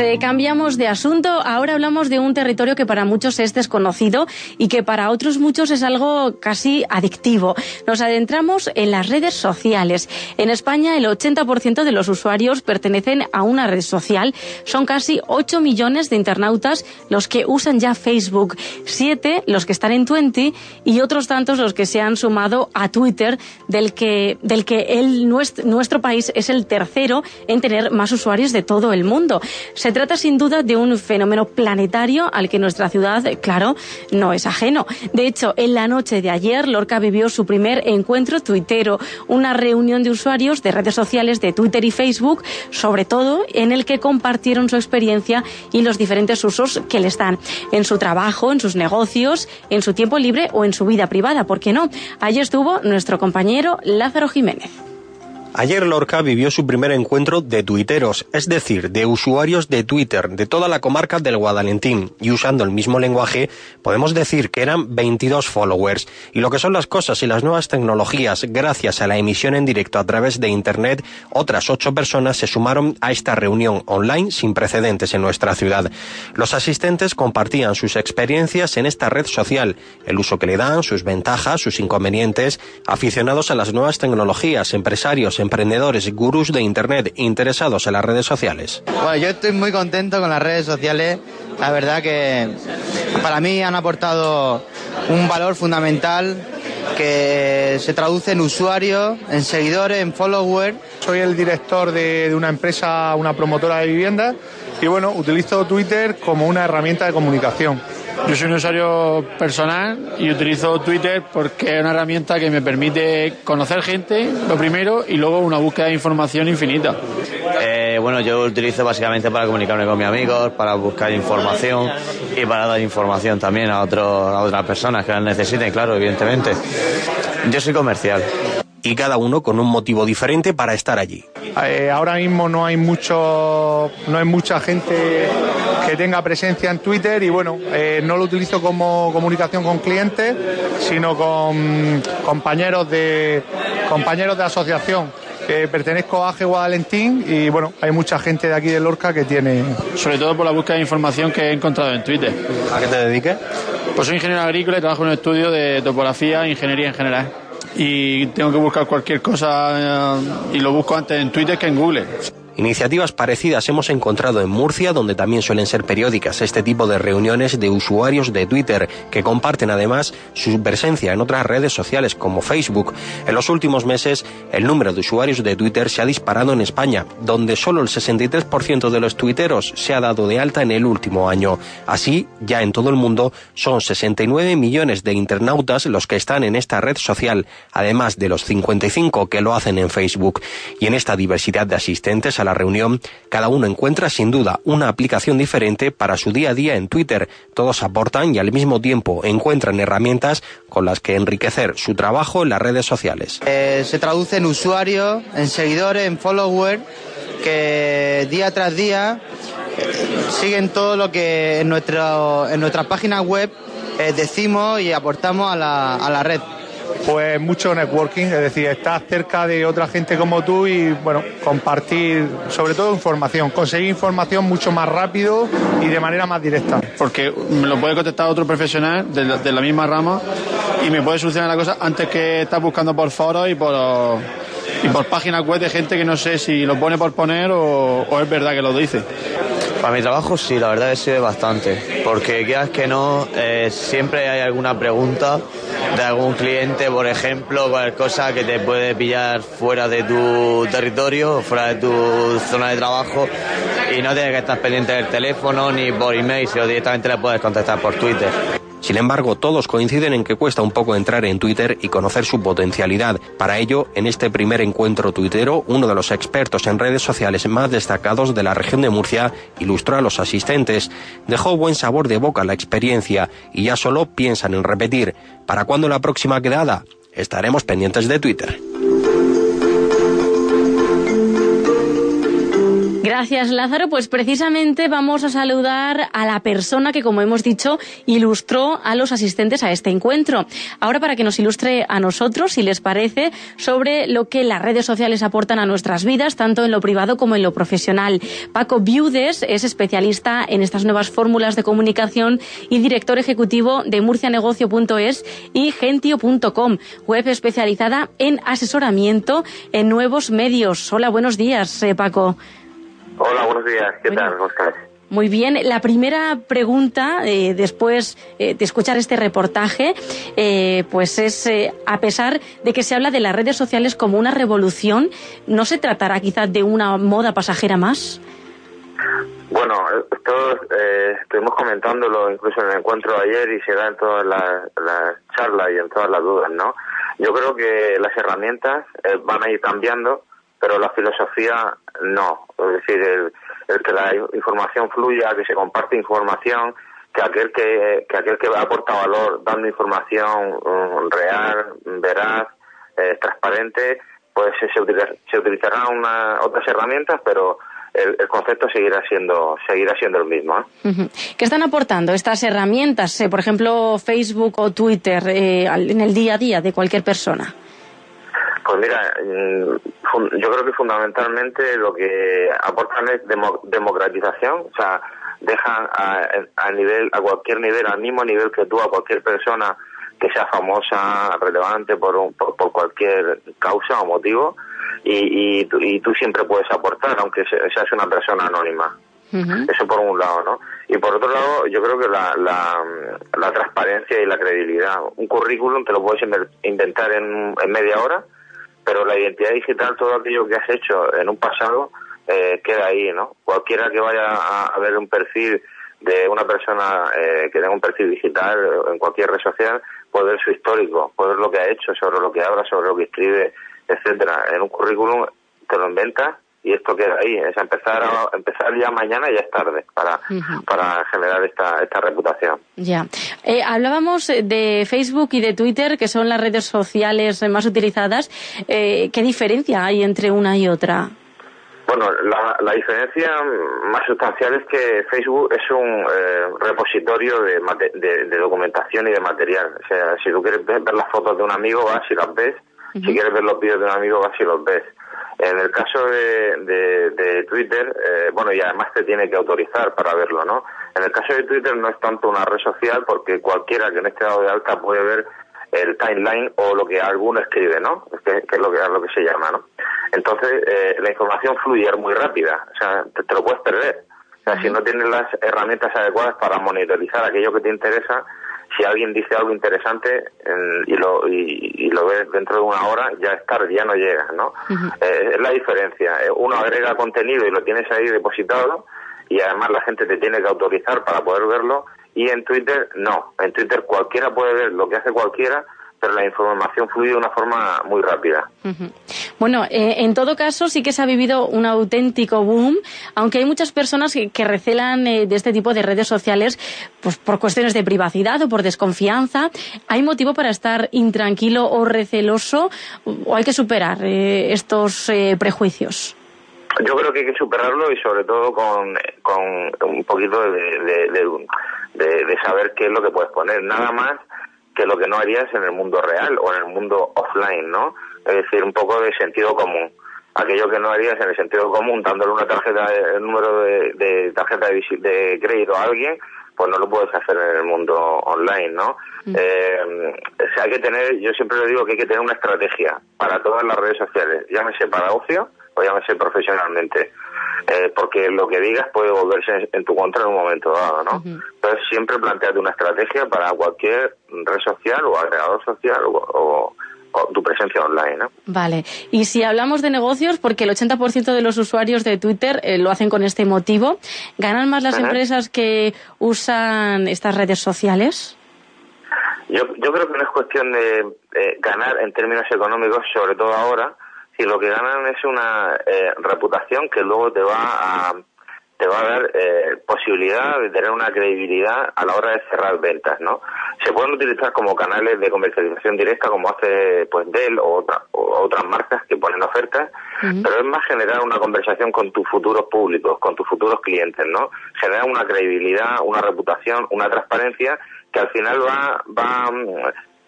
eh, cambiamos de asunto. Ahora hablamos de un territorio que para muchos es desconocido y que para otros muchos es algo casi adictivo. Nos adentramos en las redes sociales. En España, el 80% de los usuarios pertenecen a una red social. Son casi 8 millones de internautas los que usan ya Facebook, 7 los que están en Twenty y otros tantos los que se han sumado a Twitter, del que, del que el, nuestro, nuestro país es el tercero en tener más usuarios de todo el mundo. Se trata sin duda de un fenómeno planetario al que nuestra ciudad, claro, no es ajeno. De hecho, en la noche de ayer, Lorca vivió su primer encuentro tuitero, una reunión de usuarios de redes sociales de Twitter y Facebook, sobre todo en el que compartieron su experiencia y los diferentes usos que les dan en su trabajo, en sus negocios, en su tiempo libre o en su vida privada, ¿por qué no? Allí estuvo nuestro compañero Lázaro Jiménez. Ayer Lorca vivió su primer encuentro de tuiteros, es decir, de usuarios de Twitter de toda la comarca del Guadalentín, y usando el mismo lenguaje, podemos decir que eran 22 followers. Y lo que son las cosas y las nuevas tecnologías, gracias a la emisión en directo a través de Internet, otras ocho personas se sumaron a esta reunión online sin precedentes en nuestra ciudad. Los asistentes compartían sus experiencias en esta red social, el uso que le dan, sus ventajas, sus inconvenientes, aficionados a las nuevas tecnologías, empresarios, emprendedores y gurús de Internet interesados en las redes sociales. Bueno, yo estoy muy contento con las redes sociales. La verdad que para mí han aportado un valor fundamental que se traduce en usuarios, en seguidores, en followers. Soy el director de, de una empresa, una promotora de viviendas y bueno, utilizo Twitter como una herramienta de comunicación. Yo soy un usuario personal y utilizo Twitter porque es una herramienta que me permite conocer gente, lo primero, y luego una búsqueda de información infinita. Eh, bueno, yo lo utilizo básicamente para comunicarme con mis amigos, para buscar información y para dar información también a, otro, a otras personas que la necesiten, claro, evidentemente. Yo soy comercial. Y cada uno con un motivo diferente para estar allí. Eh, ahora mismo no hay mucho, no hay mucha gente que tenga presencia en Twitter y bueno, eh, no lo utilizo como comunicación con clientes, sino con compañeros de compañeros de asociación. Eh, pertenezco a AG Guadalentín y bueno, hay mucha gente de aquí de Lorca que tiene. Sobre todo por la búsqueda de información que he encontrado en Twitter. ¿A qué te dediques? Pues soy ingeniero agrícola y trabajo en un estudio de topografía e ingeniería en general. Y tengo que buscar cualquier cosa eh, y lo busco antes en Twitter que en Google. Iniciativas parecidas hemos encontrado en Murcia, donde también suelen ser periódicas este tipo de reuniones de usuarios de Twitter, que comparten además su presencia en otras redes sociales como Facebook. En los últimos meses, el número de usuarios de Twitter se ha disparado en España, donde solo el 63% de los tuiteros se ha dado de alta en el último año. Así, ya en todo el mundo, son 69 millones de internautas los que están en esta red social, además de los 55 que lo hacen en Facebook. Y en esta diversidad de asistentes a la reunión, cada uno encuentra sin duda una aplicación diferente para su día a día en Twitter. Todos aportan y al mismo tiempo encuentran herramientas con las que enriquecer su trabajo en las redes sociales. Eh, se traduce en usuarios, en seguidores, en followers que día tras día eh, siguen todo lo que en, nuestro, en nuestra página web eh, decimos y aportamos a la, a la red pues mucho networking, es decir, estar cerca de otra gente como tú y bueno, compartir sobre todo información, conseguir información mucho más rápido y de manera más directa. Porque me lo puede contestar otro profesional de la, de la misma rama y me puede solucionar la cosa antes que estar buscando por foros y por y por páginas web de gente que no sé si lo pone por poner o, o es verdad que lo dice. Para mi trabajo sí, la verdad que sirve bastante, porque quieras que no, eh, siempre hay alguna pregunta de algún cliente, por ejemplo, cualquier cosa que te puede pillar fuera de tu territorio, fuera de tu zona de trabajo, y no tienes que estar pendiente del teléfono ni por email, sino directamente le puedes contestar por Twitter. Sin embargo, todos coinciden en que cuesta un poco entrar en Twitter y conocer su potencialidad. Para ello, en este primer encuentro tuitero, uno de los expertos en redes sociales más destacados de la región de Murcia ilustró a los asistentes. Dejó buen sabor de boca la experiencia y ya solo piensan en repetir. ¿Para cuándo la próxima quedada? Estaremos pendientes de Twitter. Gracias, Lázaro. Pues precisamente vamos a saludar a la persona que, como hemos dicho, ilustró a los asistentes a este encuentro. Ahora, para que nos ilustre a nosotros, si les parece, sobre lo que las redes sociales aportan a nuestras vidas, tanto en lo privado como en lo profesional. Paco Viudes es especialista en estas nuevas fórmulas de comunicación y director ejecutivo de murcianegocio.es y gentio.com, web especializada en asesoramiento en nuevos medios. Hola, buenos días, eh, Paco. Hola, buenos días. ¿Qué tal? ¿Cómo estás? Muy bien. La primera pregunta, eh, después eh, de escuchar este reportaje, eh, pues es, a pesar de que se habla de las redes sociales como una revolución, ¿no se tratará quizás de una moda pasajera más? Bueno, esto estuvimos comentándolo incluso en el encuentro de ayer y se da en todas las, las charlas y en todas las dudas, ¿no? Yo creo que las herramientas van a ir cambiando pero la filosofía no. Es decir, el, que la información fluya, que se comparte información, que aquel que, que aquel que aporta valor dando información um, real, veraz, eh, transparente, pues se, se utilizarán una, otras herramientas, pero el, concepto seguirá siendo seguirá siendo el mismo. ¿eh? ¿Qué están aportando estas herramientas, eh, por ejemplo, Facebook o Twitter, en el día a día de cualquier persona? Pues mira, mm, yo creo que fundamentalmente lo que aportan es democratización, o sea, dejan a, nivel, a cualquier nivel, al mismo nivel que tú, a cualquier persona que sea famosa, relevante por, por, cualquier causa o motivo, y, y, tú, siempre puedes aportar, aunque seas una persona anónima. Eso por un lado, ¿no? Y por otro lado, yo creo que la, la, la transparencia y la credibilidad. Un currículum te lo puedes inventar en, en media hora, pero la identidad digital, todo aquello que has hecho en un pasado, eh, queda ahí, ¿no? Cualquiera que vaya a, ver un perfil de una persona eh, que tenga un perfil digital en cualquier red social, puede ver su histórico, puede ver lo que ha hecho, sobre lo que habla, sobre lo que escribe, etcétera. En un currículum te lo inventas y esto queda ahí. Es empezar a, empezar ya mañana ya es tarde para, para generar esta, esta reputación. Ya. Eh, hablábamos de Facebook y de Twitter, que son las redes sociales más utilizadas. Eh, ¿Qué diferencia hay entre una y otra? Bueno, la, la diferencia más sustancial es que Facebook es un eh, repositorio de, de, documentación y de material. O sea, si tú quieres ver, las fotos de un amigo, vas y las ves. Si quieres ver los vídeos de un amigo, vas y los ves. En el caso de, de, Twitter, eh, bueno, y además te tiene que autorizar para verlo, ¿no? En el caso de Twitter no es tanto una red social porque cualquiera que no esté dado de alta puede ver el timeline o lo que alguno escribe, ¿no? Que, es lo que, es lo que se llama, ¿no? Entonces, eh, la información fluye muy rápida, o sea, te, lo puedes perder. O sea, si no tienes las herramientas adecuadas para monitorizar aquello que te interesa, si alguien dice algo interesante y, lo, y, lo ves dentro de una hora, ya es tarde, ya no llega, ¿no? Eh, es la diferencia. Eh, uno agrega contenido y lo tienes ahí depositado y además la gente te tiene que autorizar para poder verlo y en Twitter no. En Twitter cualquiera puede ver lo que hace cualquiera pero la información fluye de una forma muy rápida. Bueno, eh, en todo caso sí que se ha vivido un auténtico boom, aunque hay muchas personas que, recelan eh, de este tipo de redes sociales pues, por cuestiones de privacidad o por desconfianza. ¿Hay motivo para estar intranquilo o receloso o hay que superar eh, estos prejuicios? Yo creo que hay que superarlo y sobre todo con, con un poquito de, de saber qué es lo que puedes poner. Nada más que lo que no harías en el mundo real o en el mundo offline, ¿no? Es decir, un poco de sentido común. Aquello que no harías en el sentido común, dándole una tarjeta, el número de, tarjeta de, crédito a alguien, pues no lo puedes hacer en el mundo online, ¿no? Mm. Eh, hay que tener, yo siempre le digo que hay que tener una estrategia para todas las redes sociales, llámese para ocio o llámese profesionalmente. Eh, porque lo que digas puede volverse en, tu contra en un momento dado, ¿no? Entonces siempre planteate una estrategia para cualquier red social o agregador social o, tu presencia online, ¿no? Vale. Y si hablamos de negocios, porque el 80% de los usuarios de Twitter eh, lo hacen con este motivo, ¿ganan más las empresas que usan estas redes sociales? Yo, yo creo que no es cuestión de eh, ganar en términos económicos, sobre todo ahora, y lo que ganan es una eh, reputación que luego te va a te va a dar eh, posibilidad de tener una credibilidad a la hora de cerrar ventas, ¿no? Se pueden utilizar como canales de comercialización directa, como hace pues Dell o, otras marcas que ponen ofertas, pero es más generar una conversación con tus futuros públicos, con tus futuros clientes, ¿no? Generar una credibilidad, una reputación, una transparencia que al final va va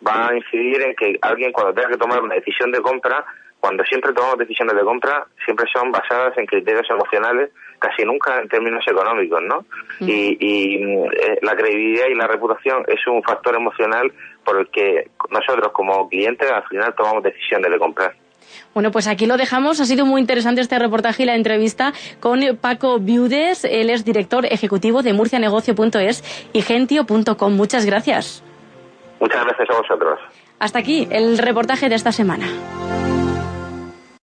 va a incidir en que alguien cuando tenga que tomar una decisión de compra cuando siempre tomamos decisiones de compra, siempre son basadas en criterios emocionales, casi nunca en términos económicos, ¿no? Y, eh, la credibilidad y la reputación es un factor emocional por el que nosotros como clientes al final tomamos decisiones de comprar. Bueno, pues aquí lo dejamos. Ha sido muy interesante este reportaje y la entrevista con Paco Viudes. Él es director ejecutivo de murcianegocio.es y gentio.com. Muchas gracias. Muchas gracias a vosotros. Hasta aquí el reportaje de esta semana.